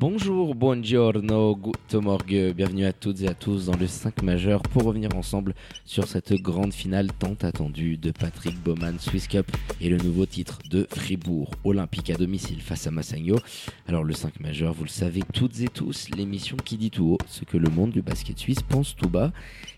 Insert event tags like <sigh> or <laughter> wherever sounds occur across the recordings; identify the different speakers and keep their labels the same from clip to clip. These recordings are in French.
Speaker 1: Bonjour, buongiorno, good morgue, bienvenue à toutes et à tous dans le 5 majeur pour revenir ensemble sur cette grande finale tant attendue de Patrick Bowman Swiss Cup et le nouveau titre de Fribourg Olympique à domicile face à Massagno. Alors le 5 majeur, vous le savez toutes et tous, l'émission qui dit tout haut ce que le monde du basket suisse pense tout bas.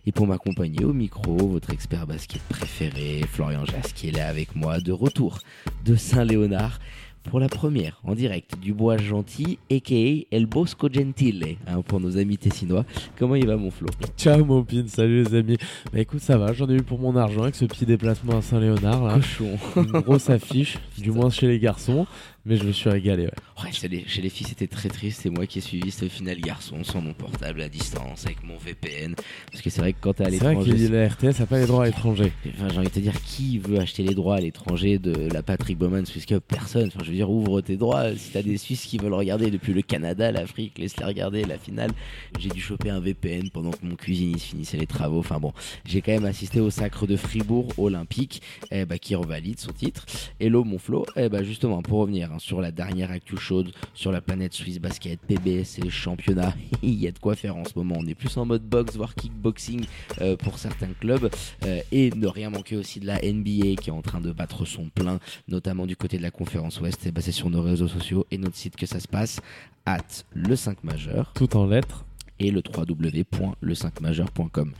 Speaker 1: Et pour m'accompagner au micro, votre expert basket préféré, Florian Jas, qui est avec moi de retour de Saint-Léonard pour la première en direct du bois gentil, a.k.a. El Bosco Gentile, hein, pour nos amis tessinois. Comment il va mon Flo?
Speaker 2: Ciao mon pin, salut les amis. Bah écoute, ça va, j'en ai eu pour mon argent avec ce petit déplacement à Saint-Léonard. là.
Speaker 1: Cochon.
Speaker 2: Une grosse affiche, du moins chez les garçons, mais je me suis régalé. Ouais.
Speaker 1: Ouais, chez, les, chez les filles, c'était très triste. C'est moi qui ai suivi ce final garçon sans mon portable à distance, avec mon VPN. Parce que c'est vrai que quand t'es à
Speaker 2: C'est vrai
Speaker 1: l'étranger.
Speaker 2: que la RTS n'a pas les droits à l'étranger.
Speaker 1: Enfin, j'ai envie de te dire, qui veut acheter les droits à l'étranger de la Patrick Bowman Swiss Cup? Personne. Enfin, je veux dire, ouvre tes droits. Si t'as des Suisses qui veulent regarder depuis le Canada, l'Afrique, laisse-les regarder la finale. J'ai dû choper un VPN pendant que mon cuisiniste finissait les travaux. Enfin bon, j'ai quand même assisté au sacre de Fribourg Olympique, eh bah, qui revalide son titre. Hello mon Flo, eh bah, justement, pour revenir hein, sur la dernière actu chaude, sur la planète Suisse Basket, PBS et les championnats, <laughs> il y a de quoi faire en ce moment. On est plus en mode box, voire kickboxing euh, pour certains clubs. Euh, et ne rien manquer aussi de la NBA qui est en train de battre son plein, notamment du côté de la conférence Ouest. C'est sur nos réseaux sociaux et notre site que ça se passe, at le 5 majeur
Speaker 2: Tout en lettres.
Speaker 1: Et le www.le5majeur.com.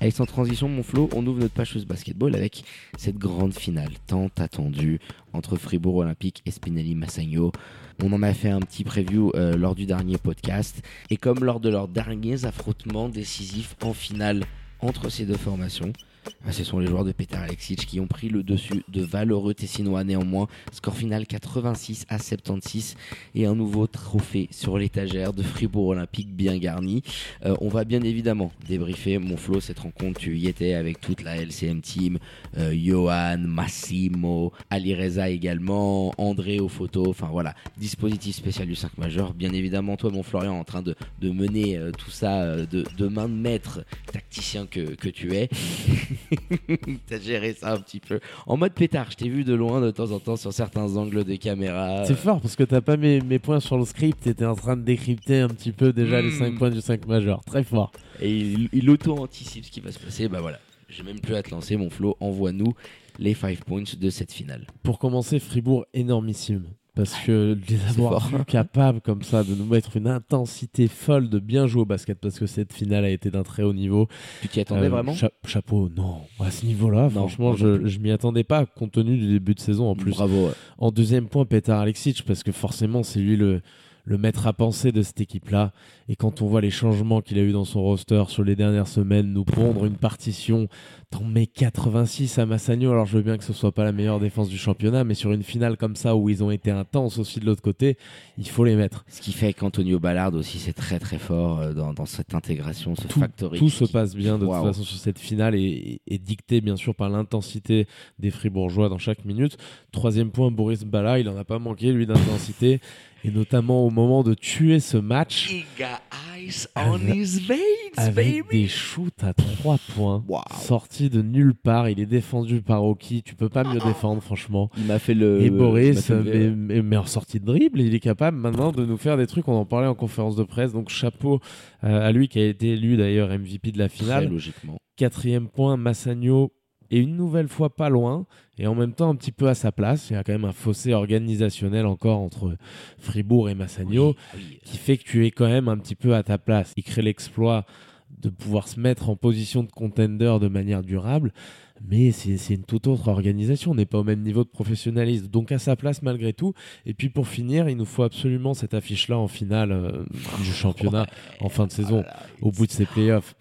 Speaker 1: Avec sans transition, mon Flo, on ouvre notre page Basketball avec cette grande finale tant attendue entre Fribourg Olympique et Spinelli Massagno. On en a fait un petit preview euh, lors du dernier podcast. Et comme lors de leurs derniers affrontements décisifs en finale entre ces deux formations, ce sont les joueurs de Peter Alexic qui ont pris le dessus de valeureux Tessinois néanmoins. Score final 86 à 76 et un nouveau trophée sur l'étagère de Fribourg Olympique bien garni. Euh, on va bien évidemment débriefer mon flow cette rencontre. Tu y étais avec toute la LCM team, euh, Johan, Massimo, Ali Reza également, André aux photos. Enfin voilà, dispositif spécial du 5 majeur. Bien évidemment, toi mon Florian en train de, mener euh, tout ça de, de main de maître tacticien que, que tu es. <laughs> T'as géré ça un petit peu. En mode pétard, je t'ai vu de loin de temps en temps sur certains angles de caméra.
Speaker 2: C'est fort parce que t'as pas mes, mes points sur le script, t'étais en train de décrypter un petit peu déjà les
Speaker 1: Mm.
Speaker 2: 5 points du 5 majeur. Très fort.
Speaker 1: Et il, il auto-anticipe ce qui va se passer. Bah voilà, j'ai même plus à te lancer, mon flow. Envoie-nous les 5 points de cette finale.
Speaker 2: Pour commencer, Fribourg énormissime. Parce que de les avoir vus capables comme ça de nous mettre une intensité folle de bien jouer au basket parce que cette finale a été d'un très haut niveau.
Speaker 1: Tu t'y attendais
Speaker 2: Euh,
Speaker 1: vraiment?
Speaker 2: cha- Chapeau, non. À ce niveau-là, franchement, je, je m'y attendais pas compte tenu du début de saison en plus.
Speaker 1: Bravo. ouais.
Speaker 2: En deuxième point, Petar Alexic, parce que forcément, c'est lui le, le maître à penser de cette équipe-là. Et quand on voit les changements qu'il a eu dans son roster sur les dernières semaines, nous pondre une partition, t'en mets 86 à Massagno. Alors je veux bien que ce soit pas la meilleure défense du championnat, mais sur une finale comme ça où ils ont été intenses aussi de l'autre côté, il faut les mettre.
Speaker 1: Ce qui fait qu'Antonio Ballard aussi, c'est très très fort euh, dans, dans cette intégration, ce
Speaker 2: Tout,
Speaker 1: factory.
Speaker 2: tout se
Speaker 1: qui-
Speaker 2: passe bien de toute façon sur cette finale et, et dicté bien sûr par l'intensité des Fribourgeois dans chaque minute. Troisième point, Boris Bala, il en a pas manqué lui d'intensité et notamment au moment de tuer ce match
Speaker 1: He got ice on his veins,
Speaker 2: avec
Speaker 1: baby.
Speaker 2: des shoots à trois points
Speaker 1: Waouh.
Speaker 2: sortis de nulle part. Il est défendu par Oki, tu peux pas mieux défendre franchement.
Speaker 1: Il m'a fait le.
Speaker 2: Et Boris,
Speaker 1: fait le-
Speaker 2: mais, mais- mais en sortie de dribble, il est capable maintenant de nous faire des trucs. On en parlait en conférence de presse. Donc chapeau euh, à lui qui a été élu d'ailleurs MVP de la
Speaker 1: Très
Speaker 2: finale.
Speaker 1: logiquement.
Speaker 2: Quatrième point, Massagno est une nouvelle fois pas loin et en même temps un petit peu à sa place. Il y a quand même un fossé organisationnel encore entre Fribourg et Massagno
Speaker 1: Oui,
Speaker 2: qui fait que tu es quand même un petit peu à ta place. Il crée l'exploit de pouvoir se mettre en position de contender de manière durable, mais c'est une toute autre organisation. On n'est pas au même niveau de professionnalisme, donc à sa place malgré tout. Et puis pour finir, il nous faut absolument cette affiche-là en finale euh, du championnat en fin de saison,
Speaker 1: Voilà.
Speaker 2: au bout de ces playoffs.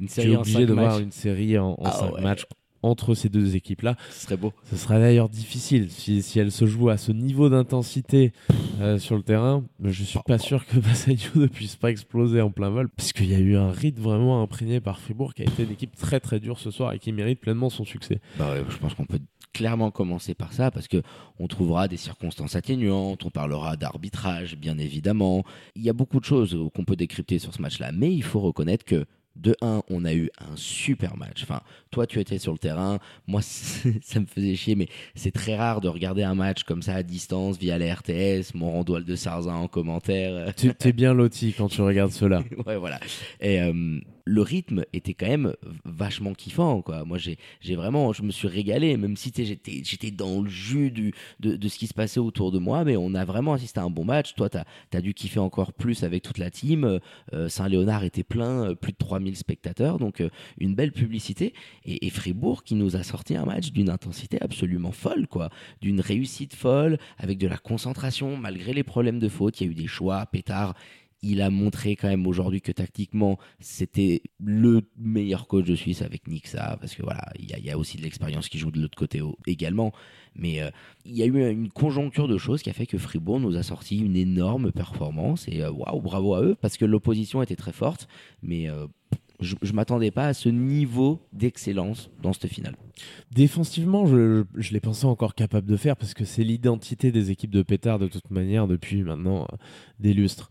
Speaker 1: Une
Speaker 2: Tu es obligé de voir une série en, en
Speaker 1: Ah ouais.
Speaker 2: matchs entre ces deux équipes-là.
Speaker 1: Ce serait beau.
Speaker 2: Ce serait d'ailleurs difficile si, si elles se jouent à ce niveau d'intensité euh, sur le terrain. mais Je suis pas sûr que <laughs> Massagno ne puisse pas exploser en plein vol, parce qu'il y a eu un rythme vraiment imprégné par Fribourg, qui a été une équipe très très dure ce soir et qui mérite pleinement son succès.
Speaker 1: Bah ouais, je pense qu'on peut clairement commencer par ça parce que on trouvera des circonstances atténuantes, on parlera d'arbitrage bien évidemment. Il y a beaucoup de choses qu'on peut décrypter sur ce match-là, mais il faut reconnaître que de 1, on a eu un super match. Enfin, toi, tu étais sur le terrain. Moi, <laughs> ça me faisait chier, mais c'est très rare de regarder un match comme ça à distance via la RTS. Mon randoil de Sarzin en commentaire.
Speaker 2: Tu es bien loti quand tu regardes cela. <laughs>
Speaker 1: ouais, voilà. Et euh, le rythme était quand même vachement kiffant quoi. Moi j'ai vraiment je me suis régalé même si j'étais dans le jus de, ce qui se passait autour de moi mais on a vraiment assisté à un bon match. Toi t'as as dû kiffer encore plus avec toute la team. Euh, Saint-Léonard était plein euh, plus de 3000 spectateurs donc euh, une belle publicité. Et, et, Fribourg qui nous a sorti un match d'une intensité absolument folle quoi. D'une réussite folle avec de la concentration malgré les problèmes de faute. Il y a eu des choix pétard il a montré quand même aujourd'hui que tactiquement c'était le meilleur coach de Suisse avec Nixa parce que voilà il y, a aussi de l'expérience qui joue de l'autre côté également mais euh, il y a eu une conjoncture de choses qui a fait que Fribourg nous a sorti une énorme performance et waouh bravo à eux parce que l'opposition était très forte mais euh, je, je m'attendais pas à ce niveau d'excellence dans cette finale.
Speaker 2: Défensivement, je, je l'ai pensé encore capable de faire parce que c'est l'identité des équipes de pétard de toute manière depuis maintenant euh, des lustres.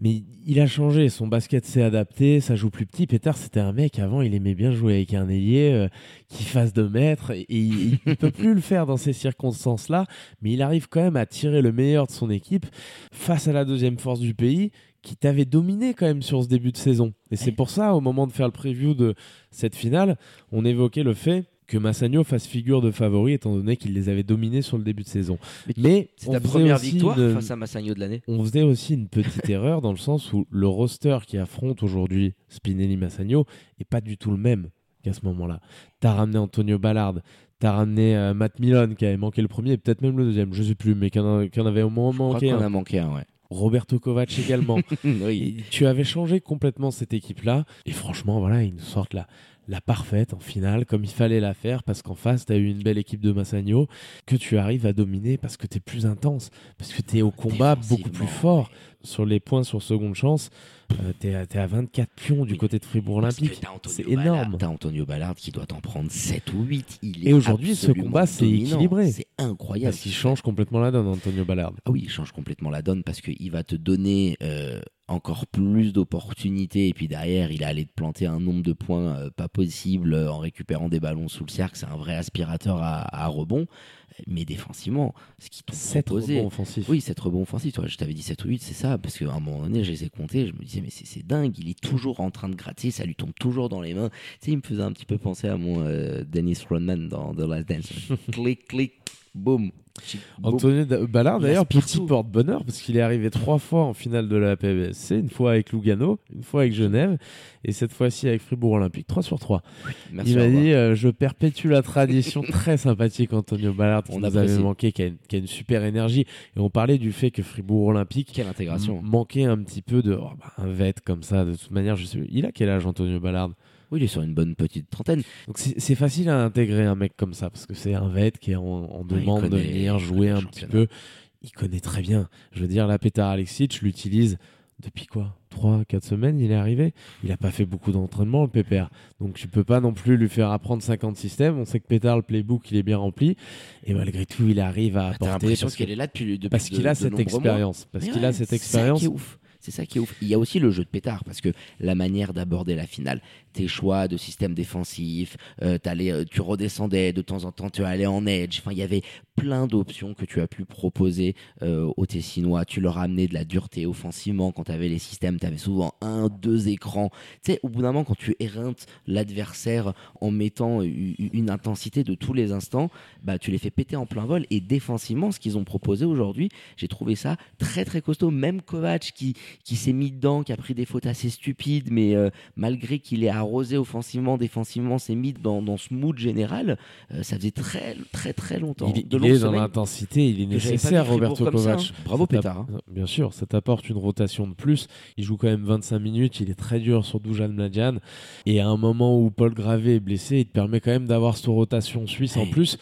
Speaker 2: Mais il a changé, son basket s'est adapté, ça joue plus petit. Pétard, c'était un mec, avant, il aimait bien jouer avec un ailier euh, qui fasse de mètres, et, et il ne peut plus le faire dans ces circonstances-là, mais il arrive quand même à tirer le meilleur de son équipe face à la deuxième force du pays, qui t'avait dominé quand même sur ce début de saison. Et c'est pour ça, au moment de faire le preview de cette finale, on évoquait le fait que Massagno fasse figure de favori étant donné qu'il les avait dominés sur le début de saison.
Speaker 1: Mais, c'est ta première victoire une... face à Massagno de l'année.
Speaker 2: On faisait aussi une petite <laughs> erreur dans le sens où le roster qui affronte aujourd'hui Spinelli-Massagno est pas du tout le même qu'à ce moment-là. T'as ramené Antonio Ballard, T'as ramené euh, Matt Milon qui avait manqué le premier et peut-être même le deuxième, je sais plus, mais qui en, qu en avait au moins
Speaker 1: je
Speaker 2: manqué
Speaker 1: crois
Speaker 2: un.
Speaker 1: a manqué un, ouais.
Speaker 2: Roberto Kovac également. <laughs>
Speaker 1: oui.
Speaker 2: Tu avais changé complètement cette équipe-là. Et franchement, voilà, ils nous sortent la, la parfaite en finale, comme il fallait la faire, parce qu'en face, tu as eu une belle équipe de Massagno que tu arrives à dominer parce que tu es plus intense, parce que tu es au combat beaucoup plus fort. Sur les points sur seconde chance, euh, tu es, à 24 pions du
Speaker 1: Oui.
Speaker 2: côté de Fribourg Olympique. C'est énorme.
Speaker 1: T'as Antonio Ballard qui doit en prendre 7 ou 8. Il
Speaker 2: Et
Speaker 1: est
Speaker 2: aujourd'hui, ce combat, c'est équilibré.
Speaker 1: C'est incroyable.
Speaker 2: Parce qu'il change complètement la donne, Antonio Ballard.
Speaker 1: Ah oui, il change complètement la donne parce qu'il va te donner euh, encore plus d'opportunités et puis derrière, il a allé te planter un nombre de points euh, pas possible euh, en récupérant des ballons sous le cercle. C'est un vrai aspirateur à, à rebond. Mais défensivement, ce qui t'ont
Speaker 2: 7
Speaker 1: proposé.
Speaker 2: rebonds offensifs.
Speaker 1: Oui, 7 rebonds offensifs. Toi, je t'avais dit 7 ou 8, c'est ça. Parce qu'à un moment donné, je les ai comptés. Je me disais, mais c'est c'est dingue. Il est toujours en train de gratter. Ça lui tombe toujours dans les mains. Tu sais, il me faisait un petit peu penser à mon euh, Dennis Rodman dans The Last Dance. <laughs> clic, clic, boum.
Speaker 2: Antonio Ballard,
Speaker 1: Il
Speaker 2: d'ailleurs, petit porte-bonheur, parce qu'il est arrivé trois fois en finale de la PBSC, une fois avec Lugano, une fois avec Genève, et cette fois-ci avec Fribourg Olympique, 3 sur 3.
Speaker 1: Merci,
Speaker 2: Il m'a dit euh, Je perpétue la tradition très sympathique, Antonio Ballard, qui
Speaker 1: On
Speaker 2: nous avait manqué, qui a, une, qui a une super énergie. Et on parlait du fait que Fribourg Olympique
Speaker 1: Quelle intégration.
Speaker 2: manquait un petit peu de oh, bah, un vet comme ça. De toute manière, je sais, il a quel âge, Antonio Ballard?
Speaker 1: Oui, il est sur une bonne petite trentaine.
Speaker 2: Donc c'est c'est facile à intégrer un mec comme ça parce que c'est un vet qui est en, demande de venir jouer un petit peu. Il connaît très bien. Je veux dire, la Petar Alexic l'utilise depuis quoi? 3 4 semaines, il est arrivé. Il a pas fait beaucoup d'entraînement le Pépère. Donc tu peux pas non plus lui faire apprendre 50 systèmes. On sait que Pétard le playbook, il est bien rempli et malgré tout, il arrive à
Speaker 1: T'as
Speaker 2: apporter
Speaker 1: l'impression
Speaker 2: parce que-
Speaker 1: qu'elle est là depuis, depuis
Speaker 2: parce qu'il a
Speaker 1: de
Speaker 2: cette expérience, parce qu'il
Speaker 1: ouais,
Speaker 2: a cette
Speaker 1: c'est
Speaker 2: expérience.
Speaker 1: Ça qui est ouf. C'est ça qui est ouf. Il y a aussi le jeu de pétard parce que la manière d'aborder la finale, tes choix de système défensif, euh, euh, tu redescendais de temps en temps, tu allais en edge. Enfin, il y avait plein d'options que tu as pu proposer euh, aux Tessinois. Tu leur as amené de la dureté offensivement quand tu avais les systèmes. Tu avais souvent un, deux écrans. Tu sais, au bout d'un moment, quand tu éreintes l'adversaire en mettant une intensité de tous les instants, bah, tu les fais péter en plein vol. Et défensivement, ce qu'ils ont proposé aujourd'hui, j'ai trouvé ça très très costaud. Même Kovac qui, qui s'est mis dedans, qui a pris des fautes assez stupides, mais euh, malgré qu'il est arrosé offensivement, défensivement, s'est mis dans, dans ce mood général, euh, ça faisait très très très longtemps.
Speaker 2: Il, est-
Speaker 1: de
Speaker 2: il est Et
Speaker 1: ce
Speaker 2: dans l'intensité, il est nécessaire, Roberto
Speaker 1: ça,
Speaker 2: Kovac.
Speaker 1: hein. Bravo, Pétard, hein.
Speaker 2: Bien sûr, ça t'apporte une rotation de plus. Il joue quand même 25 minutes, il est très dur sur Dujan Mladjan. Et à un moment où Paul Gravé est blessé, il te permet quand même d'avoir cette rotation suisse en plus,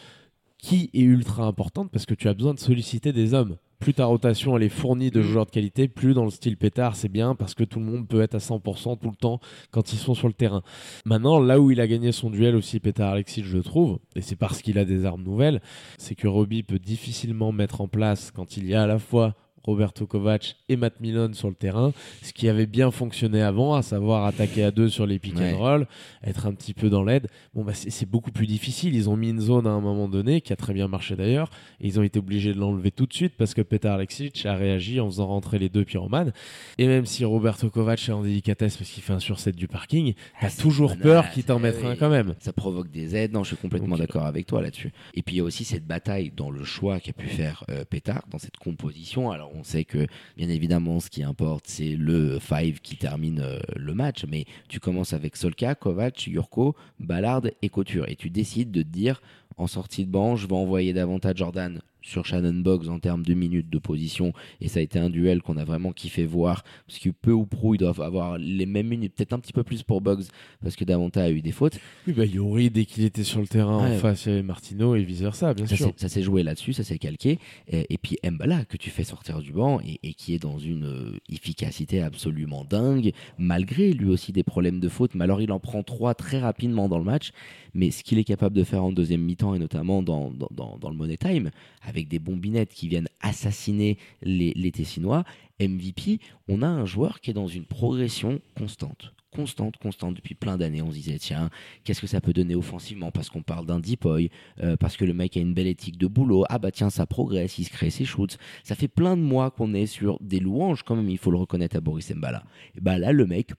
Speaker 2: qui est ultra importante parce que tu as besoin de solliciter des hommes. Plus ta rotation elle est fournie de
Speaker 1: Mm.
Speaker 2: joueurs de qualité, plus dans le style pétard, c'est bien parce que tout le monde peut être à 100% tout le temps quand ils sont sur le terrain. Maintenant, là où il a gagné son duel aussi, Pétard Alexis, je trouve, et c'est parce qu'il a des armes nouvelles, c'est que Roby peut difficilement mettre en place quand il y a à la fois Roberto Kovac et Matt Milon sur le terrain, ce qui avait bien fonctionné avant, à savoir attaquer à deux sur les pick
Speaker 1: Ouais.
Speaker 2: and roll, être un petit peu dans l'aide. Bon, bah, c'est beaucoup plus difficile. Ils ont mis une zone à un moment donné, qui a très bien marché d'ailleurs, et ils ont été obligés de l'enlever tout de suite parce que Petar Alexic a réagi en faisant rentrer les deux pyromanes. Et même si Roberto Kovac est en délicatesse parce qu'il fait un surset du parking, t'as
Speaker 1: Ah, c'est
Speaker 2: toujours peur qu'il t'en
Speaker 1: eh
Speaker 2: mette
Speaker 1: oui.
Speaker 2: un quand même.
Speaker 1: Ça provoque des aides. Non, je suis complètement d'accord avec toi là-dessus. Et puis il y a aussi cette bataille dans le choix qu'a pu faire euh, Pétard dans cette composition. Alors on sait que bien évidemment ce qui importe c'est le 5 qui termine euh, le match, mais tu commences avec Solka, Kovac, Jurko, Ballard et Couture. Et tu décides de te dire en sortie de banc, je vais envoyer davantage Jordan sur Shannon Boggs en termes de minutes de position et ça a été un duel qu'on a vraiment kiffé voir parce que peu ou prou ils doivent avoir les mêmes minutes peut-être un petit peu plus pour Boggs parce que Davanta a eu des fautes
Speaker 2: Oui, bah, Yori, dès qu'il était sur le terrain
Speaker 1: Ouais.
Speaker 2: en face, il y avait Martino et vice versa, bien
Speaker 1: ça
Speaker 2: sûr.
Speaker 1: ça s'est joué là-dessus, ça s'est calqué. Et, et puis Mbala, que tu fais sortir du banc et, et qui est dans une euh, efficacité absolument dingue, malgré lui aussi des problèmes de faute. Mais alors il en prend trois très rapidement dans le match. Mais ce qu'il est capable de faire en deuxième mi-temps et notamment dans, dans, dans- dans le Money Time, avec des bombinettes qui viennent assassiner les, les Tessinois, MVP, on a un joueur qui est dans une progression constante. Constante, constante depuis plein d'années. On se disait, tiens, qu'est-ce que ça peut donner offensivement Parce qu'on parle d'un Deepoy, euh, parce que le mec a une belle éthique de boulot. Ah bah tiens, ça progresse, il se crée ses shoots. Ça fait plein de mois qu'on est sur des louanges quand même, il faut le reconnaître à Boris Mbala. Et bah là, le mec,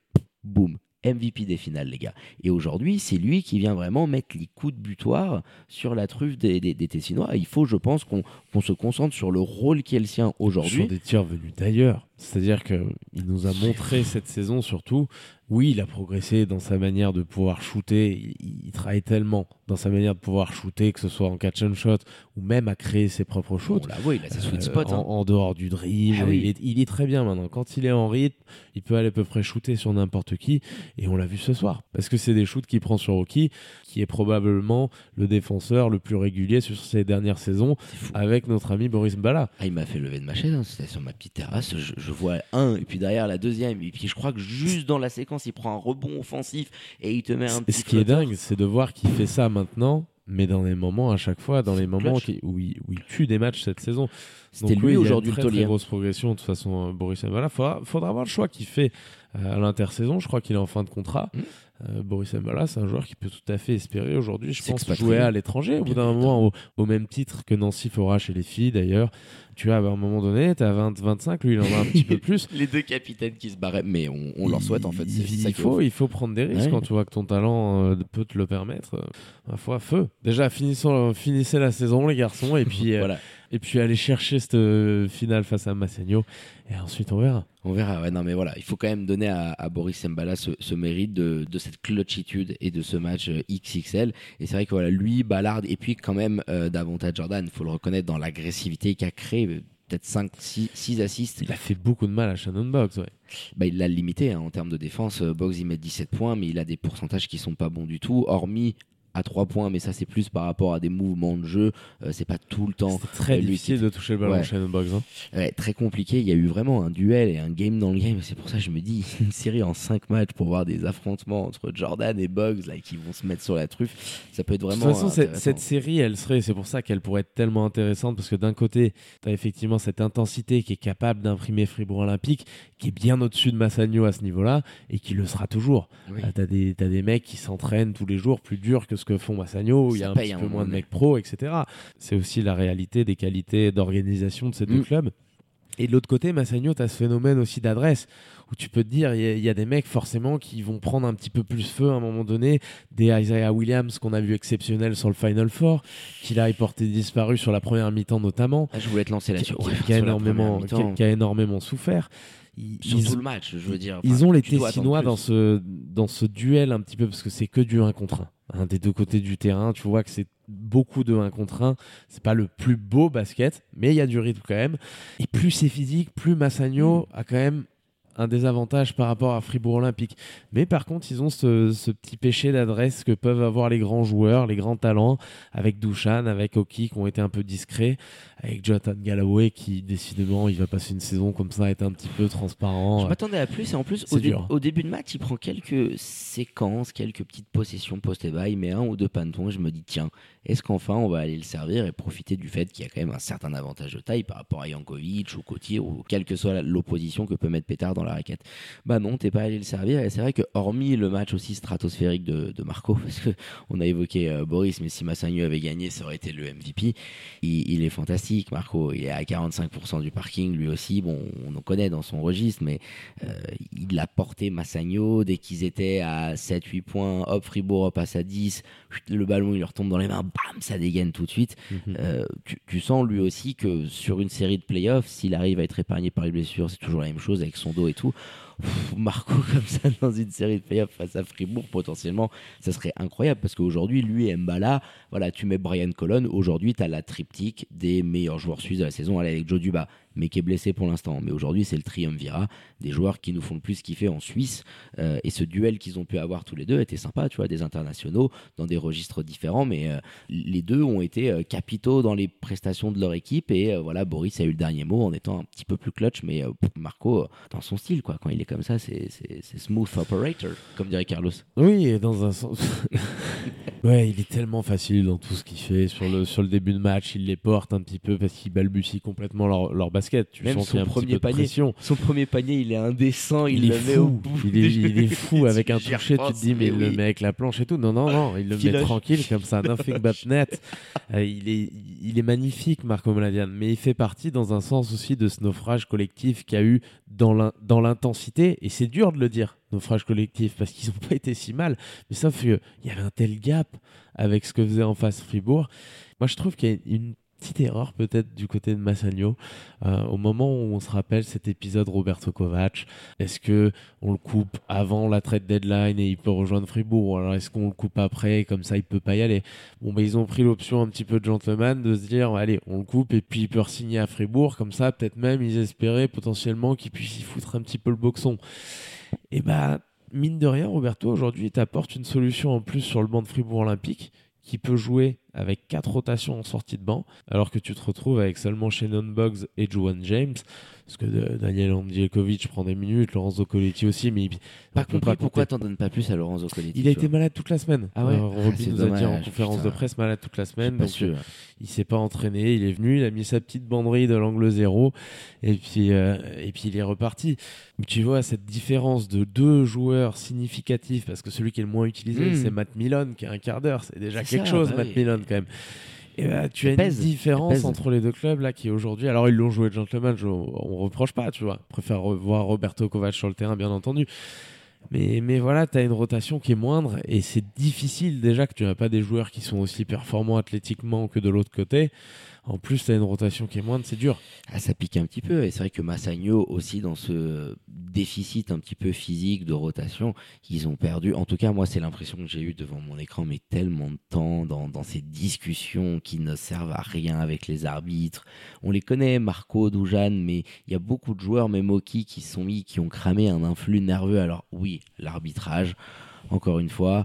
Speaker 1: boum, MVP des finales, les gars. Et aujourd'hui, c'est lui qui vient vraiment mettre les coups de butoir sur la truffe des, Tessinois. Il faut, je pense, qu'on se concentre sur le rôle qui est le sien
Speaker 2: Sur
Speaker 1: aujourd'hui.
Speaker 2: des tirs venus d'ailleurs. C'est-à-dire qu'il nous a montré cette saison surtout, oui, il a progressé dans sa manière de pouvoir shooter, il, il travaille tellement dans sa manière de pouvoir shooter, que ce soit en catch and shot ou même à créer ses propres shoots.
Speaker 1: On la voit, il a ses sweet
Speaker 2: Euh,
Speaker 1: spots.
Speaker 2: en,
Speaker 1: hein.
Speaker 2: en dehors du dribble,
Speaker 1: Ah oui.
Speaker 2: il, est, il est très bien maintenant. Quand il est en rythme, il peut aller à peu près shooter sur n'importe qui, et on l'a vu ce soir. Parce que c'est des shoots qu'il prend sur Rocky, qui est probablement le défenseur le plus régulier sur ces dernières saisons, avec notre ami Boris Mbala.
Speaker 1: Ah, il m'a fait lever de ma chaise, hein. c'était sur ma petite terrasse, je, je vois un, et puis derrière la deuxième, et puis je crois que juste dans la séquence, il prend un rebond offensif, et il te met un
Speaker 2: Et
Speaker 1: petit
Speaker 2: ce qui est dingue, c'est de voir qu'il fait ça maintenant, mais dans les moments à chaque fois, dans les moments qui- où, il, où il tue des matchs cette saison.
Speaker 1: C'était lui
Speaker 2: oui,
Speaker 1: aujourd'hui
Speaker 2: une
Speaker 1: le taulier.
Speaker 2: grosse progression de toute façon, euh, Boris Mbala. Faudra, faudra voir le choix qu'il fait euh, à l'intersaison. Je crois qu'il est en fin de contrat.
Speaker 1: Mm.
Speaker 2: Euh, Boris Mbala, c'est un joueur qui peut tout à fait espérer aujourd'hui, je pense, jouer à l'étranger. Au bout d'un moment, au, au même titre que Nancy fera chez les filles d'ailleurs. Tu as à un moment donné, tu as 20-25, lui il en a un petit peu <laughs> plus.
Speaker 1: Les deux capitaines qui se barraient, mais on, on leur souhaite en fait.
Speaker 2: Il,
Speaker 1: ça
Speaker 2: faut,
Speaker 1: ouf.
Speaker 2: il faut prendre des risques
Speaker 1: Ouais.
Speaker 2: quand tu vois que ton talent euh, peut te le permettre. Euh, ma foi, feu. Déjà, finissons, finissez la saison, les garçons, et puis, <laughs>
Speaker 1: Voilà,
Speaker 2: et puis aller chercher cette euh, finale face à Massagno. Et ensuite, on verra.
Speaker 1: on verra. Ouais, non, mais voilà, il faut quand même donner à, à Boris Mbala ce, ce mérite de, de cette clutchitude et de ce match euh, XXL. Et c'est vrai que voilà, lui, Ballard, et puis quand même euh, davantage Jordan, il faut le reconnaître dans l'agressivité qu'a créé. Peut-être 5, 6, 6 assists.
Speaker 2: Il a fait beaucoup de mal à Shannon Box, ouais.
Speaker 1: Bah, il l'a limité hein, en termes de défense. Boggs, il met 17 points, mais il a des pourcentages qui sont pas bons du tout, hormis à 3 points, mais ça c'est plus par rapport à des mouvements de jeu. Euh, c'est pas tout le temps.
Speaker 2: Très
Speaker 1: euh,
Speaker 2: difficile
Speaker 1: qui-
Speaker 2: de toucher le ballon
Speaker 1: Ouais.
Speaker 2: Shannon Box. hein.
Speaker 1: Ouais, très compliqué. Il y a eu vraiment un duel et un game dans le game. C'est pour ça que je me dis <laughs> une série en 5 matchs pour voir des affrontements entre Jordan et Boggs là, qui vont se mettre sur la truffe. Ça peut être
Speaker 2: De
Speaker 1: vraiment.
Speaker 2: toute façon, cette, série, elle serait, c'est pour ça qu'elle pourrait être tellement intéressante, parce que d'un côté, tu as effectivement cette intensité qui est capable d'imprimer Fribourg Olympique, qui est bien au-dessus de Massagno à ce niveau-là, et qui le sera toujours.
Speaker 1: Oui.
Speaker 2: Euh, T'as des, t'as des mecs qui s'entraînent tous les jours plus dur que ce que font Massagno, il y a un petit peu
Speaker 1: moment
Speaker 2: moins de mecs pros, etc. C'est aussi la réalité des qualités d'organisation de ces deux
Speaker 1: Mm.
Speaker 2: clubs. Et de l'autre côté, Massagno, tu as ce phénomène aussi d'adresse, où tu peux te dire, il y, a- il y a des mecs forcément qui vont prendre un petit peu plus feu à un moment donné, des Isaiah Williams qu'on a vu exceptionnel sur le Final Four, qu'il a reporté disparu sur la première mi-temps notamment,
Speaker 1: Ah, je voulais te lancer
Speaker 2: qui,
Speaker 1: là-dessus.
Speaker 2: qui-
Speaker 1: Ouais,
Speaker 2: qui a énormément, qui qui a énormément souffert. Ils,
Speaker 1: Sur
Speaker 2: ils-
Speaker 1: tout le match, je veux dire.
Speaker 2: ils ont les Tessinois dans ce, dans ce duel un petit peu, parce que c'est que du 1 contre 1. hein, des deux côtés du terrain, tu vois que c'est beaucoup de 1 contre 1. C'est pas le plus beau basket, mais il y a du rythme quand même. Et plus c'est physique, plus Massagno a quand même un désavantage par rapport à Fribourg Olympique. Mais par contre, ils ont ce, ce petit péché d'adresse que peuvent avoir les grands joueurs, les grands talents, avec Dushan, avec Oki, qui ont été un peu discrets, avec Jonathan Galloway, qui décidément, il va passer une saison comme ça, être un petit peu transparent.
Speaker 1: Je m'attendais à plus, et en plus, au, dé-
Speaker 2: dur.
Speaker 1: au début de match, il prend quelques séquences, quelques petites possessions post et il met un ou deux pantons, et je me dis, tiens, est-ce qu'enfin on va aller le servir et profiter du fait qu'il y a quand même un certain avantage de taille par rapport à Jankovic ou Cotier ou quelle que soit l'opposition que peut mettre Pétard dans la raquette Bah non, t'es pas allé le servir, et c'est vrai que hormis le match aussi stratosphérique de, de Marco, <laughs> parce que on a évoqué euh, Boris, mais si Massagno avait gagné, ça aurait été le MVP. Il, il est fantastique, Marco. Il est à 45% du parking, lui aussi. Bon, on en connaît dans son registre, mais euh, il a porté Massagno dès qu'ils étaient à 7-8 points. Hop, Fribourg repasse à 10. Chut, Le ballon, il leur tombe dans les mains. Bam, ça dégaine tout de suite.
Speaker 2: Mhm.
Speaker 1: Euh, tu, tu sens lui aussi que sur une série de playoffs, s'il arrive à être épargné par les blessures, c'est toujours la même chose avec son dos Marco <laughs> comme ça dans une série de playoffs face à Fribourg, potentiellement, ça serait incroyable parce qu'aujourd'hui, lui et Mbala, voilà, tu mets Brian Colon, aujourd'hui, tu as la triptyque des meilleurs joueurs suisses de la saison, allez, avec Joe Duba, mais qui est blessé pour l'instant. Mais aujourd'hui, c'est le triumvirat des joueurs qui nous font le plus kiffer en Suisse. Euh, et ce duel qu'ils ont pu avoir tous les deux était sympa, tu vois, des internationaux dans des registres différents, mais euh, les deux ont été euh, capitaux dans les prestations de leur équipe. Et voilà, Boris a eu le dernier mot en étant un petit peu plus clutch, mais Marco, dans son style, quoi, quand il est comme ça, c'est smooth operator, comme dirait Carlos.
Speaker 2: Oui, dans un sens. <laughs> ouais, il est tellement facile dans tout ce qu'il fait. Sur le, sur le début de match, il les porte un petit peu parce qu'il balbutie complètement leur, leur basket. Tu
Speaker 1: Même
Speaker 2: sens
Speaker 1: son premier panier,
Speaker 2: pression.
Speaker 1: son premier panier, il est indécent, il,
Speaker 2: Il,
Speaker 1: le au
Speaker 2: fou.
Speaker 1: bout.
Speaker 2: Il est,
Speaker 1: du-
Speaker 2: il est fou avec un <laughs> toucher. Tu te dis, mais il
Speaker 1: mais
Speaker 2: le
Speaker 1: oui.
Speaker 2: met avec la planche et tout. Non, non, non. Il le <laughs> met tranquille comme ça. Nothing but net. <laughs> Euh, il, est, il est magnifique, Marco Mladian. Mais il fait partie dans un sens aussi de ce naufrage collectif qu'il y a eu dans l'intensité. Et c'est dur de le dire, naufrage collectif, parce qu'ils n'ont <laughs> pas été si mal. Mais sauf qu'il y avait un tel gap avec ce que faisait en face Fribourg. Moi, je trouve qu'il y a une petite erreur peut-être du côté de Massagno. Euh, au moment où on se rappelle cet épisode Roberto Kovac, est-ce que on le coupe avant la trade deadline et il peut rejoindre Fribourg? Ou alors est-ce qu'on le coupe après et comme ça il peut pas y aller? Bon, ben ils ont pris l'option un petit peu de gentleman de se dire allez, on le coupe et puis il peut signer à Fribourg comme ça peut-être même ils espéraient potentiellement qu'il puisse y foutre un petit peu le boxon. Et bah mine de rien, Roberto aujourd'hui t'apporte une solution en plus sur le banc de Fribourg Olympique qui peut jouer avec quatre rotations en sortie de banc, alors que tu te retrouves avec seulement Shannon Boggs et Juwan James, parce que euh, Daniel Andjelkovic prend des minutes, Lorenzo Coletti aussi, mais il-
Speaker 1: Pas compris
Speaker 2: pas
Speaker 1: pourquoi t'en donnes pas plus à Lorenzo Coletti.
Speaker 2: Il a été malade toute la semaine.
Speaker 1: Ah ouais
Speaker 2: Euh, Robin
Speaker 1: C'est
Speaker 2: nous a dit en conférence
Speaker 1: putain.
Speaker 2: de presse malade toute la semaine. donc,
Speaker 1: sûr.
Speaker 2: euh, il s'est pas entraîné, il est venu, il a mis sa petite banderille de l'angle zéro et puis euh, et puis il est reparti. Mais tu vois cette différence de deux joueurs significatifs parce que celui qui est le moins utilisé
Speaker 1: Mm.
Speaker 2: c'est Matt Milon qui a un quart d'heure, c'est déjà quelque
Speaker 1: ça,
Speaker 2: chose
Speaker 1: bah
Speaker 2: Matt
Speaker 1: oui.
Speaker 2: Milon quand même. Et bah, tu as
Speaker 1: pèse,
Speaker 2: une différence entre les deux clubs là qui aujourd'hui, alors ils l'ont joué gentleman, je- on reproche pas, tu vois. Je préfère revoir Roberto Kovac sur le terrain bien entendu. Mais, mais voilà, tu as une rotation qui est moindre et c'est difficile déjà que tu n'as pas des joueurs qui sont aussi performants athlétiquement que de l'autre côté. En plus, tu as une rotation qui est moindre, c'est dur.
Speaker 1: Ah, ça pique un petit peu. Et c'est vrai que Massagno aussi dans ce déficit un petit peu physique de rotation, ils ont perdu. En tout cas, moi, c'est l'impression que j'ai eue devant mon écran, mais tellement de temps dans, ces discussions qui ne servent à rien avec les arbitres. On les connaît, Marco, Doujan, mais il y a beaucoup de joueurs, même Oki, qui sont mis, qui ont cramé un influx nerveux. Alors oui, l'arbitrage, encore une fois.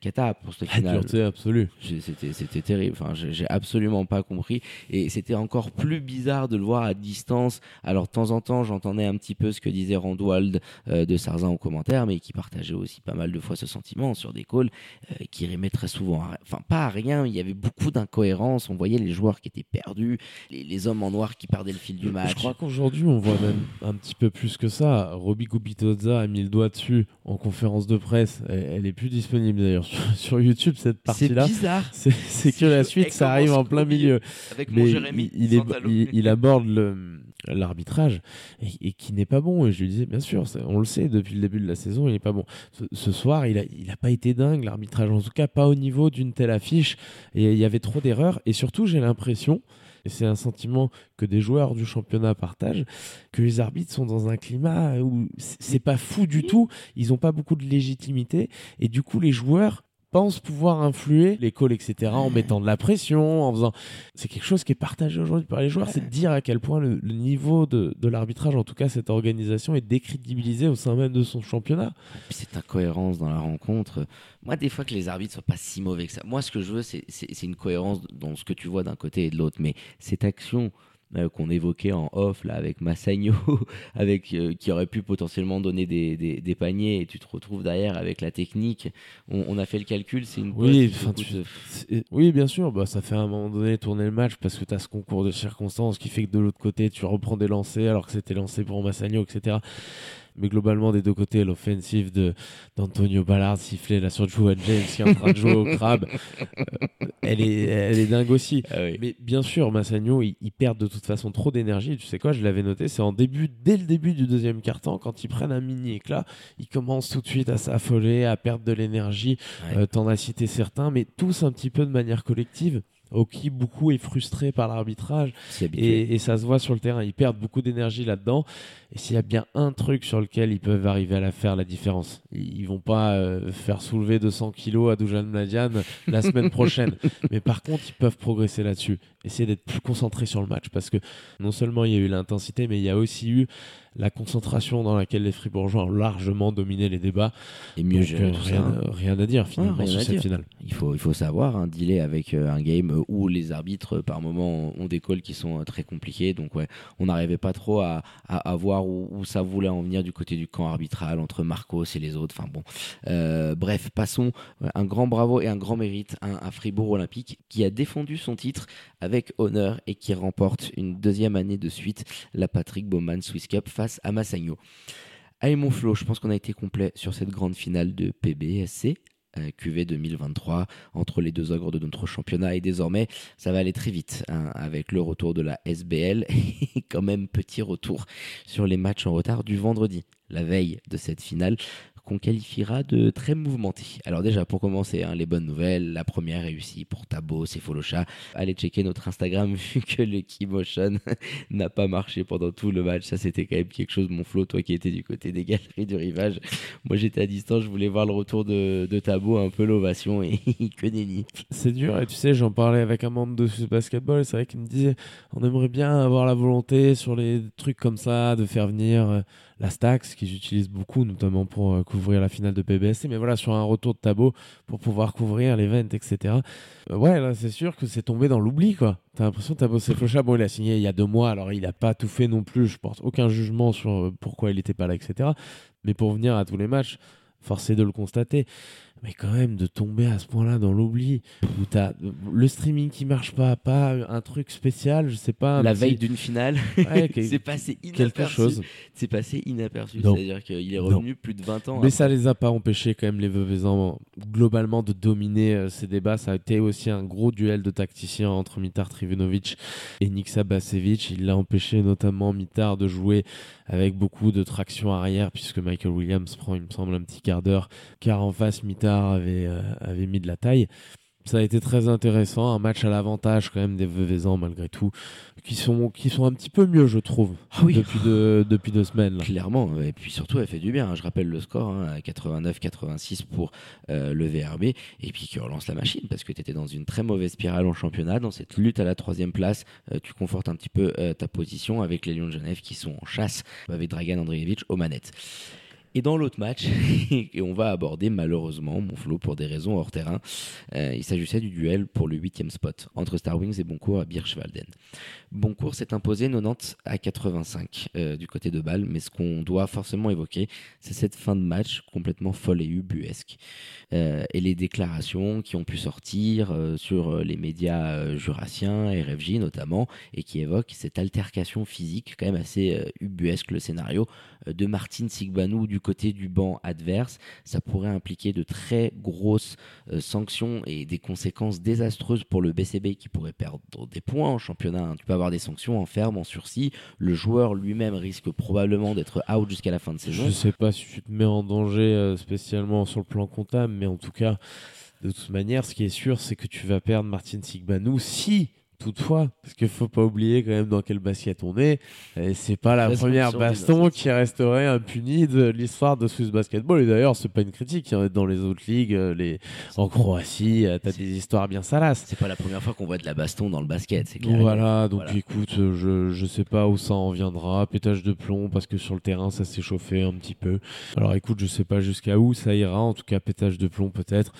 Speaker 1: Cata pour ce
Speaker 2: La
Speaker 1: final.
Speaker 2: dureté absolue.
Speaker 1: C'était, terrible. Enfin, j'ai absolument pas compris. Et c'était encore plus bizarre de le voir à distance. Alors, de temps en temps, j'entendais un petit peu ce que disait Randwald euh, de Sarzin en commentaire, mais qui partageait aussi pas mal de fois ce sentiment sur des calls, euh, qui rimaient très souvent. à- Enfin, pas à rien. Il y avait beaucoup d'incohérences. On voyait les joueurs qui étaient perdus, les, les hommes en noir qui perdaient le fil du match.
Speaker 2: Je crois qu'aujourd'hui, on voit même un petit peu plus que ça. Roby Gubitoza a mis le doigt dessus en conférence de presse. Elle, elle est plus disponible d'ailleurs sur, <laughs> sur YouTube, cette
Speaker 1: C'est
Speaker 2: partie-là.
Speaker 1: bizarre. <laughs>
Speaker 2: C'est c'est que la suite, ça arrive en plein milieu.
Speaker 1: Avec
Speaker 2: mais il, il est- il- il aborde le- l'arbitrage et, et qui n'est pas bon. Et je lui disais, bien sûr, on le sait depuis le début de la saison, il n'est pas bon. Ce, ce soir, il a, il a pas été dingue, l'arbitrage, en tout cas pas au niveau d'une telle affiche. Et il y avait trop d'erreurs. Et surtout, j'ai l'impression, et c'est un sentiment que des joueurs du championnat partagent, que les arbitres sont dans un climat où c'est pas fou du tout. Ils n'ont pas beaucoup de légitimité. Et du coup, les joueurs pense pouvoir influer les calls, etc., en mettant de la pression, en faisant. C'est quelque chose qui est partagé aujourd'hui par les joueurs, c'est de dire à quel point le, niveau de, de l'arbitrage, en tout cas cette organisation, est décrédibilisé au sein même de son championnat.
Speaker 1: Puis cette incohérence dans la rencontre. Moi, des fois que les arbitres soient pas si mauvais que ça. Moi, ce que je veux, c'est une cohérence dans ce que tu vois d'un côté et de l'autre. Mais cette action euh, qu'on évoquait en off là avec Massagno, <laughs> avec euh, qui aurait pu potentiellement donner des, des, paniers et tu te retrouves derrière avec la technique. On, a fait le calcul, c'est une
Speaker 2: oui, oui bien sûr, bah ça fait à un moment donné tourner le match parce que tu as ce concours de circonstances qui fait que de l'autre côté tu reprends des lancers alors que c'était lancé pour Massagno, etc mais globalement des deux côtés, l'offensive de d'Antonio Ballard sifflé là sur Joe James qui est en train de jouer au <laughs> crabe, euh, elle est elle est dingue aussi. Ah mais bien sûr, Massagno, il, perd de toute façon trop d'énergie. Tu sais quoi, je l'avais noté, c'est en début, dès le début du deuxième quart-temps, quand ils prennent un mini éclat, ils commencent tout de suite à s'affoler, à perdre de l'énergie. Ouais. Euh, T'en as cité certains, mais tous un petit peu de manière collective. Oki beaucoup est frustré par l'arbitrage et, et, ça se voit sur le terrain. Ils perdent beaucoup d'énergie là-dedans. Et s'il y a bien un truc sur lequel ils peuvent arriver à la faire la différence, ils vont pas euh, faire soulever 200 kilos à Dujan Mladian la <laughs> semaine prochaine. Mais par contre, ils peuvent progresser là-dessus. Essayer d'être plus concentrés sur le match parce que non seulement il y a eu l'intensité, mais il y a aussi eu la concentration dans laquelle les Fribourgeois ont largement dominé les débats.
Speaker 1: Et mieux euh,
Speaker 2: rien, hein. rien, à dire finalement sur cette finale.
Speaker 1: Il faut, il faut savoir, un dealer avec euh, un game où les arbitres par moments ont des calls qui sont très compliqués. Donc ouais, on n'arrivait pas trop à, à, à voir où, ça voulait en venir du côté du camp arbitral entre Marcos et les autres. Enfin bon, euh, bref, passons. Un grand bravo et un grand mérite à, Fribourg Olympique qui a défendu son titre avec honneur et qui remporte une deuxième année de suite la Patrick Bowman Swiss Cup à Massagno. Allez mon Flo, je pense qu'on a été complet sur cette grande finale de PBSC. QV 2023 entre les deux ogres de notre championnat et désormais ça va aller très vite hein, avec le retour de la SBL <laughs> et quand même petit retour sur les matchs en retard du vendredi la veille de cette finale qu'on qualifiera de très mouvementé. Alors déjà, pour commencer, hein, les bonnes nouvelles, la première réussie pour Tabo, c'est Folosha. Allez checker notre Instagram <laughs> vu que le Keymotion <laughs> n'a pas marché pendant tout le match. Ça, c'était quand même quelque chose, mon Flo, toi qui étais du côté des galeries du rivage. Moi, j'étais à distance, je voulais voir le retour de, de Tabo, un peu l'ovation et <laughs> que nenni.
Speaker 2: C'est dur, et tu sais, j'en parlais avec un membre de ce basketball, c'est vrai qu'il me disait, on aimerait bien avoir la volonté sur les trucs comme ça, de faire venir euh, la Stax, qu'ils utilisent beaucoup, notamment pour euh, couvrir la finale de PBSC, mais voilà, sur un retour de Tabo pour pouvoir couvrir l'event, etc. Euh, ouais, là, c'est sûr que c'est tombé dans l'oubli, quoi. T'as l'impression que Tabo Seflocha, bon, il a signé il y a deux mois, alors il n'a pas tout fait non plus, je porte aucun jugement sur euh, pourquoi il n'était pas là, etc. Mais pour venir à tous les matchs, forcé de le constater mais quand même de tomber à ce point-là dans l'oubli où t'as le streaming qui marche pas pas un truc spécial je sais pas
Speaker 1: la veille d'une finale. <laughs> C'est passé inaperçu quelque chose. C'est passé inaperçu. C'est à dire qu'il est revenu plus de 20 ans
Speaker 2: mais ça les a pas empêchés quand même les Veuvezans globalement de dominer euh, ces débats. Ça a été aussi un gros duel de tacticiens entre Mitar Trivunovic et Niksa Basevic. Il l'a empêché notamment Mitar de jouer avec beaucoup de traction arrière puisque Michael Williams prend il me semble un petit quart d'heure. Car en face Mitar avait, euh, avait mis de la taille. Ça a été très intéressant, un match à l'avantage quand même des Veuvezans malgré tout, qui sont, qui sont un petit peu mieux je trouve ah depuis, deux, depuis deux semaines.
Speaker 1: Clairement, et puis surtout elle fait du bien, hein. je rappelle le score, hein, 89-86 pour euh, le VRB, et puis qui relance la machine parce que tu étais dans une très mauvaise spirale en championnat, dans cette lutte à la troisième place, euh, tu confortes un petit peu ta position avec les Lions de Genève qui sont en chasse avec Dragan Andreevich aux manettes. Et dans l'autre match, <laughs> et on va aborder malheureusement mon flot pour des raisons hors terrain, euh, il s'agissait du duel pour le huitième spot entre Star Wings et Boncourt à Birchwalden. Boncourt s'est imposé 90 à 85 euh, du côté de Bâle, mais ce qu'on doit forcément évoquer, c'est cette fin de match complètement folle et ubuesque. Euh, et les déclarations qui ont pu sortir sur les médias jurassiens, RFJ notamment, et qui évoquent cette altercation physique quand même assez ubuesque, le scénario de Martine Sigbanou du côté du banc adverse. Ça pourrait impliquer de très grosses euh, sanctions et des conséquences désastreuses pour le BCB qui pourrait perdre des points en championnat. Hein. Tu peux avoir des sanctions en ferme, en sursis. Le joueur lui-même risque probablement d'être out jusqu'à la fin de saison.
Speaker 2: Je sais pas si tu te mets en danger euh, spécialement sur le plan comptable, mais en tout cas, de toute manière, ce qui est sûr, c'est que tu vas perdre Martin Sigbanou si Toutefois, parce qu'il faut pas oublier quand même dans quel basket on est, et c'est pas la première baston qui resterait impunie de l'histoire de Swiss Basketball. Et d'ailleurs, c'est pas une critique. hein, Dans les autres ligues, euh, les... en Croatie, euh, t'as des histoires bien salaces.
Speaker 1: C'est pas la première fois qu'on voit de la baston dans le basket, c'est clair.
Speaker 2: Voilà, donc
Speaker 1: Voilà.
Speaker 2: écoute, euh, je, je sais pas où ça en viendra. Pétage de plomb, parce que sur le terrain, ça s'est chauffé un petit peu. Alors écoute, je sais pas jusqu'à où ça ira. En tout cas, pétage de plomb peut-être.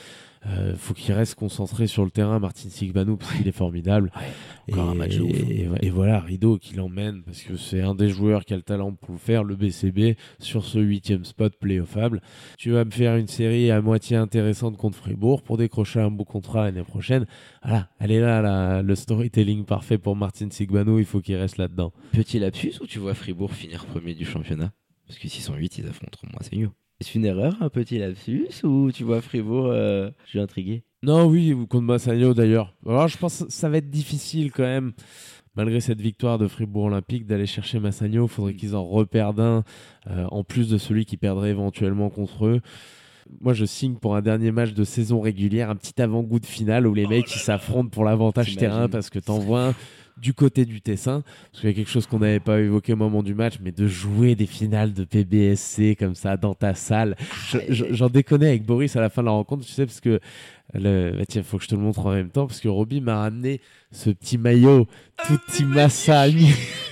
Speaker 2: Euh, faut qu'il reste concentré sur le terrain, Martin Sigbanou, parce qu'il est formidable.
Speaker 1: Ouais, encore un match de ouf.
Speaker 2: et, et voilà, Rideau qui l'emmène, parce que c'est un des joueurs qui a le talent pour le faire, le BCB, sur ce huitième spot playoffable. Tu vas me faire une série à moitié intéressante contre Fribourg pour décrocher un beau contrat l'année prochaine. Voilà, elle est là, le storytelling parfait pour Martin Sigbanou, il faut qu'il reste là-dedans.
Speaker 1: Petit lapsus ou tu vois Fribourg finir premier du championnat? Parce que s'ils sont 8, ils affronteront Massagno. Est-ce une erreur, un petit lapsus ou tu vois Fribourg euh, Je suis intrigué?
Speaker 2: Non, oui, ou contre Massagno d'ailleurs. Alors, je pense que ça va être difficile quand même, malgré cette victoire de Fribourg Olympique, d'aller chercher Massagno. Il faudrait qu'ils en reperdent un, euh, en plus de celui qui perdrait éventuellement contre eux. Moi, je signe pour un dernier match de saison régulière, un petit avant-goût de finale où les mecs ils s'affrontent pour l'avantage terrain parce que t'envoies un du côté du Tessin. Parce qu'il y a quelque chose qu'on n'avait pas évoqué au moment du match, mais de jouer des finales de PBSC comme ça dans ta salle. Je- je- J'en déconnais avec Boris à la fin de la rencontre, tu sais, parce que le... bah, tiens, faut que je te le montre en même temps, parce que Roby m'a ramené ce petit maillot tout petit Massagne. <laughs>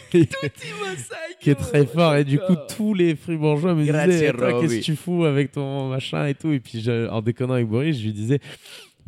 Speaker 2: qui est très fort et du coup tous les fribourgeois me disaient qu'est-ce que tu fous avec ton machin et tout? Et puis je- en déconnant avec Boris je lui disais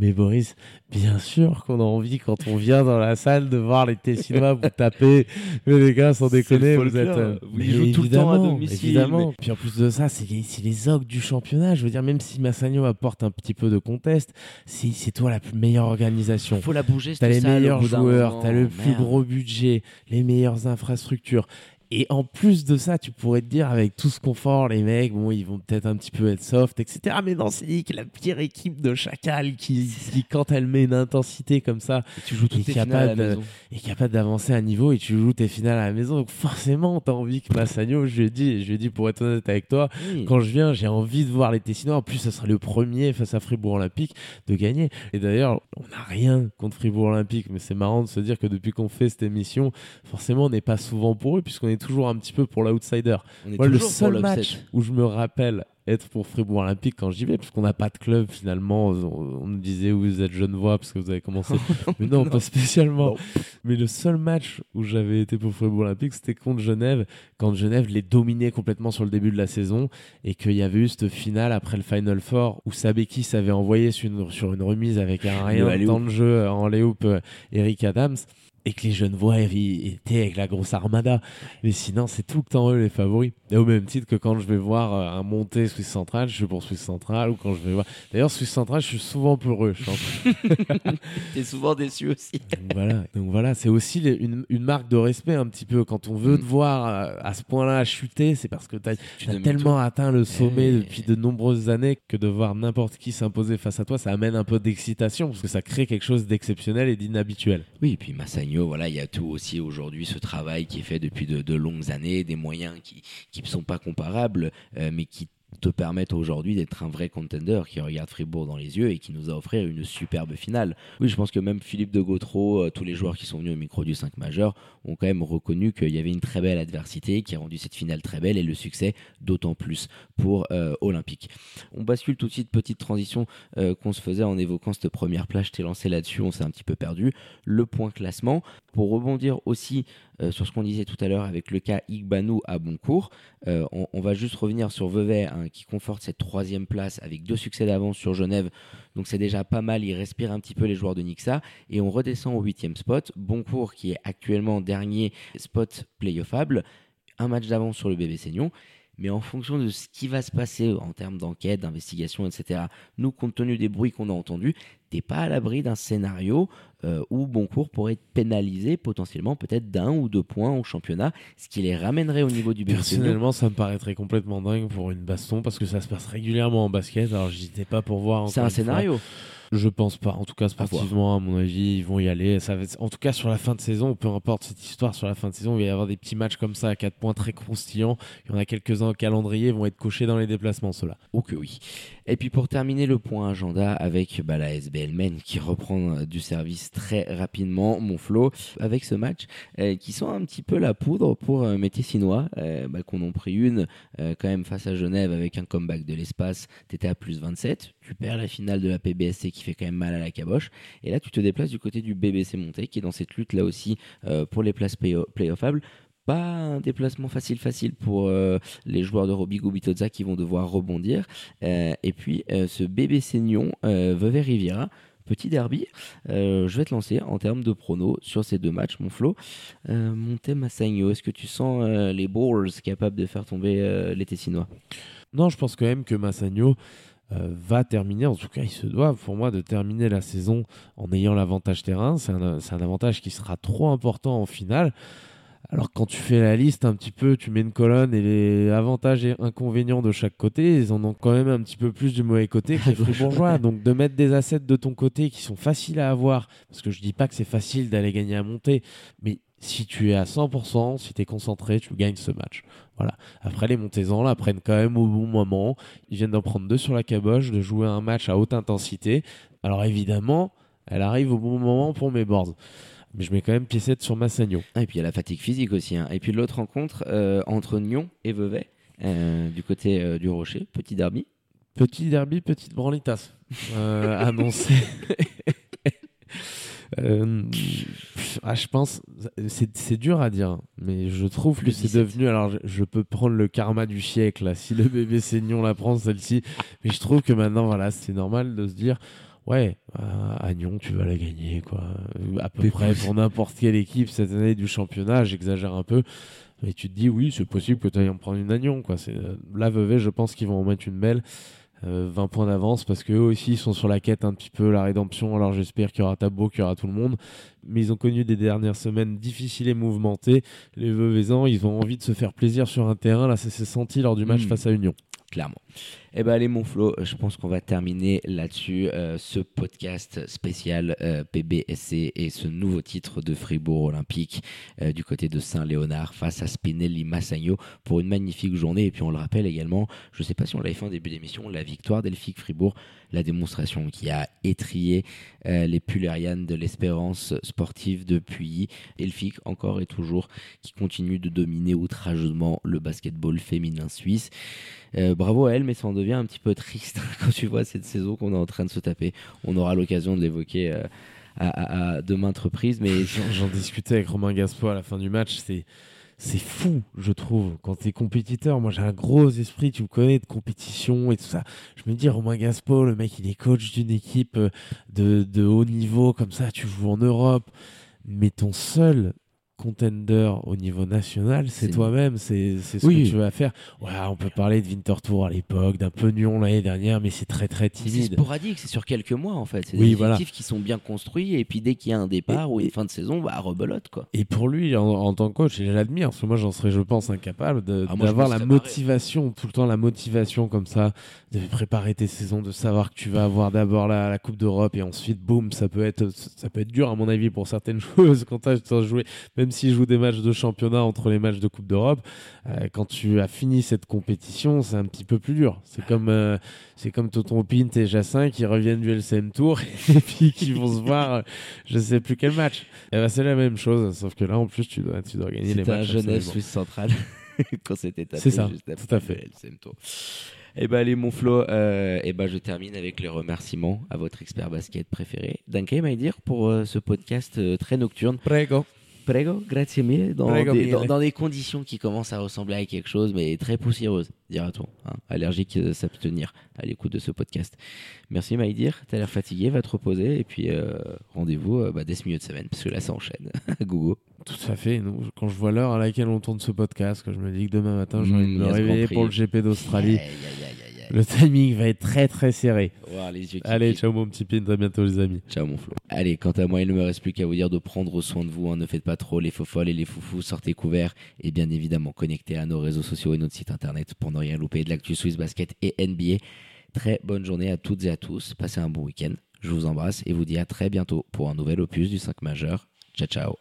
Speaker 2: mais Boris bien sûr qu'on a envie quand on vient dans la salle de voir les Tessinois vous taper. <laughs> Mais les gars sans déconner vous êtes euh,
Speaker 1: Vous jouez tout le temps à domicile,
Speaker 2: évidemment.
Speaker 1: mais-
Speaker 2: puis en plus de ça c'est les, ogres du championnat. Je veux dire même si Massagno apporte un petit peu de conteste c'est toi la plus meilleure organisation.
Speaker 1: Faut la bouger,
Speaker 2: T'as les meilleurs joueurs, t'as le plus gros budget, les meilleures infrastructures. Et en plus de ça, tu pourrais te dire avec tout ce confort, les mecs, bon, ils vont peut-être un petit peu être soft, etc. Mais non, c'est que la pire équipe de Chacal qui, qui, quand elle met une intensité comme ça,
Speaker 1: Et tu joues toutes tes finales à la maison.
Speaker 2: est capable d'avancer à niveau et tu joues tes finales à la maison. Donc forcément, t'as envie que Massagno, je lui ai dit, je lui ai dit pour être honnête avec toi,
Speaker 1: Oui.
Speaker 2: quand je viens, j'ai envie de voir les Tessinois. En plus, ce sera le premier face à Fribourg Olympique de gagner. Et d'ailleurs, on n'a rien contre Fribourg Olympique, mais c'est marrant de se dire que depuis qu'on fait cette émission, forcément, on n'est pas souvent pour eux, puisqu'on est toujours un petit peu pour l'outsider. Moi, le seul match où je me rappelle être pour Fribourg Olympique quand j'y vais, puisqu'on n'a pas de club finalement, on, nous disait oui, vous êtes Genevois parce que vous avez commencé. <laughs> mais non, pas spécialement.
Speaker 1: Non.
Speaker 2: Mais le seul match où j'avais été pour Fribourg Olympique, c'était contre Genève, quand Genève les dominait complètement sur le début de la saison et qu'il y avait eu cette finale après le Final Four où Sabekis avait envoyé sur une, sur une remise avec un rien temps de jeu en léoupe euh, Eric Adams et que les Genevois ils étaient avec la grosse armada. Mais sinon, c'est tout le temps eux les favoris. Et au même titre que quand je vais voir euh, un monté Suisse Central, je suis pour Suisse Central ou quand je vais voir. D'ailleurs, Suisse Central, je suis souvent pour eux. <laughs>
Speaker 1: T'es souvent déçu aussi. <laughs>
Speaker 2: Donc voilà, donc voilà, c'est aussi les- une, une marque de respect un petit peu. Quand on veut
Speaker 1: Mm.
Speaker 2: te voir euh, à ce point-là chuter, c'est parce que tu as, tellement atteint le sommet
Speaker 1: Eh.
Speaker 2: depuis de nombreuses années que de voir n'importe qui s'imposer face à toi, ça amène un peu d'excitation parce que ça crée quelque chose d'exceptionnel et d'inhabituel.
Speaker 1: Oui, et puis Voilà, il y a tout aussi aujourd'hui, ce travail qui est fait depuis de, longues années, des moyens qui qui ne sont pas comparables, euh, mais qui te permettent aujourd'hui d'être un vrai contender qui regarde Fribourg dans les yeux et qui nous a offert une superbe finale. Oui, je pense que même Philippe de Gautreau, euh, tous les joueurs qui sont venus au micro du 5 majeur ont quand même reconnu qu'il y avait une très belle adversité qui a rendu cette finale très belle et le succès d'autant plus pour euh, Olympique. On bascule tout de suite, petite transition euh, qu'on se faisait en évoquant cette première plage, je t'ai lancé là-dessus, on s'est un petit peu perdu. Le point classement, pour rebondir aussi euh, sur ce qu'on disait tout à l'heure avec le cas Igbanou à Boncourt, euh, on, on va juste revenir sur Vevey hein, qui conforte cette troisième place avec deux succès d'avance sur Genève. Donc c'est déjà pas mal, il respire un petit peu les joueurs de Nixa. Et on redescend au huitième spot. Boncourt qui est actuellement dernier spot playoffable, un match d'avance sur le bébé Seignon. Mais en fonction de ce qui va se passer en termes d'enquête, d'investigation, etc., nous, compte tenu des bruits qu'on a entendus, t'es pas à l'abri d'un scénario euh, où Boncourt pourrait être pénalisé potentiellement peut-être d'un ou deux points au championnat, ce qui les ramènerait au niveau du Seignon.
Speaker 2: Personnellement, ça me paraîtrait complètement dingue pour une baston parce que ça se passe régulièrement en basket. Alors, j'y étais pas pour voir.
Speaker 1: C'est un
Speaker 2: une fois.
Speaker 1: scénario.
Speaker 2: Je pense pas. En tout cas, sportivement, à, mon avis, ils vont y aller. Ça va En tout cas, sur la fin de saison, peu importe cette histoire, sur la fin de saison, il va y avoir des petits matchs comme ça à 4 points très croustillants. Il y en a quelques-uns au calendrier, vont être cochés dans les déplacements, ceux-là.
Speaker 1: Oh que oui. Et puis pour terminer le point agenda avec bah, la SBL Men qui reprend euh, du service très rapidement, mon flow, avec ce match euh, qui sont un petit peu la poudre pour euh, mes Tessinois, bah, qu'on en pris une quand même face à Genève avec un comeback de l'espace. T'étais à plus 27, tu perds la finale de la PBSC qui fait quand même mal à la caboche. Et là, tu te déplaces du côté du BBC Monté qui est dans cette lutte là aussi pour les places playoffables pas un déplacement facile facile pour euh, les joueurs de Roby Gubitoza qui vont devoir rebondir. Euh, et puis euh, ce bébé Seignon, Vevey Riviera, petit derby. je vais te lancer en termes de pronos sur ces deux matchs, mon Flo. Monté Massagno, est-ce que tu sens les Balls capables de faire tomber les Tessinois?
Speaker 2: Non, je pense quand même que Massagno va terminer, en tout cas il se doit pour moi de terminer la saison en ayant l'avantage terrain. C'est un, un, avantage qui sera trop important en finale. Alors quand tu fais la liste un petit peu, tu mets une colonne et les avantages et inconvénients de chaque côté, ils en ont quand même un petit peu plus du mauvais côté que <laughs> les fribourgeois. Donc de mettre des assets de ton côté qui sont faciles à avoir, parce que je dis pas que c'est facile d'aller gagner à monter, mais si tu es à 100%, si tu es concentré, tu gagnes ce match. Voilà. Après, les montezans là prennent quand même au bon moment. Ils viennent d'en prendre deux sur la caboche, de jouer un match à haute intensité. Alors évidemment, elle arrive au bon moment pour mes boards mais je mets quand même piécette sur Massagno.
Speaker 1: Ah, et puis il y a la fatigue physique aussi. Hein. Et puis l'autre rencontre euh, entre Nyon et Vevey, euh, du côté euh, du Rocher, petit derby.
Speaker 2: Petit derby, petite branlitas annoncé. <laughs> ah, je pense, c'est dur à dire, mais je trouve que c'est devenu. Alors, je, peux prendre le karma du siècle, là, si le bébé Seignon la prend, celle-ci, mais je trouve que maintenant, voilà, c'est normal de se dire Ouais, à Nyon, tu vas la gagner, quoi. À peu près <laughs> pour n'importe quelle équipe cette année du championnat, j'exagère un peu. Mais tu te dis, oui, c'est possible que tu ailles en prendre une à Nyon, quoi. C'est, la Vevey, je pense qu'ils vont en mettre une belle. 20 euh, points d'avance parce qu'eux aussi ils sont sur la quête un petit peu la rédemption alors j'espère qu'il y aura Tabo qu'il y aura tout le monde mais ils ont connu des dernières semaines difficiles et mouvementées les Veuvezans ils ont envie de se faire plaisir sur un terrain là ça s'est senti lors du match hmm. face à Union
Speaker 1: clairement eh ben allez mon Flo, je pense qu'on va terminer là-dessus euh, ce podcast spécial euh, PBSC et ce nouveau titre de Fribourg Olympique euh, du côté de Saint-Léonard face à Spinelli Massagno pour une magnifique journée. Et puis on le rappelle également, je ne sais pas si on l'avait fait en début d'émission, la victoire d'Elphick Fribourg, la démonstration qui a étrié les Pulerianes de l'espérance sportive depuis Elphick encore et toujours qui continue de dominer outrageusement le basketball féminin suisse. bravo à elle, mais sans devient un petit peu triste <laughs> quand tu vois cette saison qu'on est en train de se taper. On aura l'occasion de l'évoquer euh, à, de maintes reprises. Mais
Speaker 2: j'en discutais avec Romain Gaspo à la fin du match. C'est c'est fou, je trouve, quand tu es compétiteur. Moi, j'ai un gros esprit, tu me connais, de compétition et tout ça. Je me dis, Romain Gaspo, le mec, il est coach d'une équipe euh, de, de, haut niveau, comme ça, tu joues en Europe. Mais ton seul contender au niveau national, c'est toi-même, c'est ce que tu vas faire. Ouais, on peut parler de Winterthur à l'époque, d'un peu Nyon l'année dernière, mais c'est très très timide.
Speaker 1: C'est sporadique, c'est sur quelques mois en fait. C'est des effectifs qui sont bien construits et puis dès qu'il y a un départ ou une fin de saison, bah rebelote quoi.
Speaker 2: Et pour lui, en, tant que coach, j'admire, parce que moi j'en serais, je pense, incapable ah, d'avoir la motivation, tout le temps la motivation comme ça, de préparer tes saisons, de savoir que tu vas avoir d'abord la, la, Coupe d'Europe et ensuite, boum, ça peut être, ça peut être dur à mon avis pour certaines <laughs> joueuses quand tu as joué, même même s'ils jouent des matchs de championnat entre les matchs de Coupe d'Europe, euh, quand tu as fini cette compétition, c'est un petit peu plus dur. C'est comme, euh, c'est comme Toton Pint et Jacin qui reviennent du LCM Tour <laughs> et puis qui vont se voir, euh, je sais plus quel match. Et ben, c'est la même chose, sauf que là, en plus, tu dois, tu dois gagner les matchs.
Speaker 1: C'était Genève, Suisse centrale, <laughs> quand c'était
Speaker 2: C'est ça, tout à fait.
Speaker 1: LCM Tour. Eh ben allez mon Flo, euh, eh ben je termine avec les remerciements à votre expert basket préféré, Danke dire pour ce podcast très nocturne.
Speaker 2: Prego.
Speaker 1: Prego, grazie mille. Dans, des, Dans, des, conditions qui commencent à ressembler à quelque chose, mais très poussiéreuse, dira-t-on. Hein. Allergique, euh, s'abstenir à l'écoute de ce podcast. Merci Maïdir, t'as l'air fatigué, va te reposer, et puis euh, rendez-vous euh, bah, dès ce milieu de semaine, parce que là ça enchaîne. <laughs> Gogo.
Speaker 2: Tout à fait. quand je vois l'heure à laquelle on tourne ce podcast, que je me dis que demain matin, je vais mmh, me réveiller pour le GP d'Australie. Le timing va être très très serré. Allez, ciao mon petit pin, à bientôt les amis.
Speaker 1: Ciao mon Flo. Allez, quant à moi, il ne me reste plus qu'à vous dire de prendre soin de vous. Hein. Ne faites pas trop les faux folles et les foufous. Sortez couverts et bien évidemment connectez à nos réseaux sociaux et notre site internet pour ne rien louper de l'actu Swiss Basket et NBA. Très bonne journée à toutes et à tous. Passez un bon week-end. Je vous embrasse et vous dis à très bientôt pour un nouvel opus du 5 majeur. Ciao ciao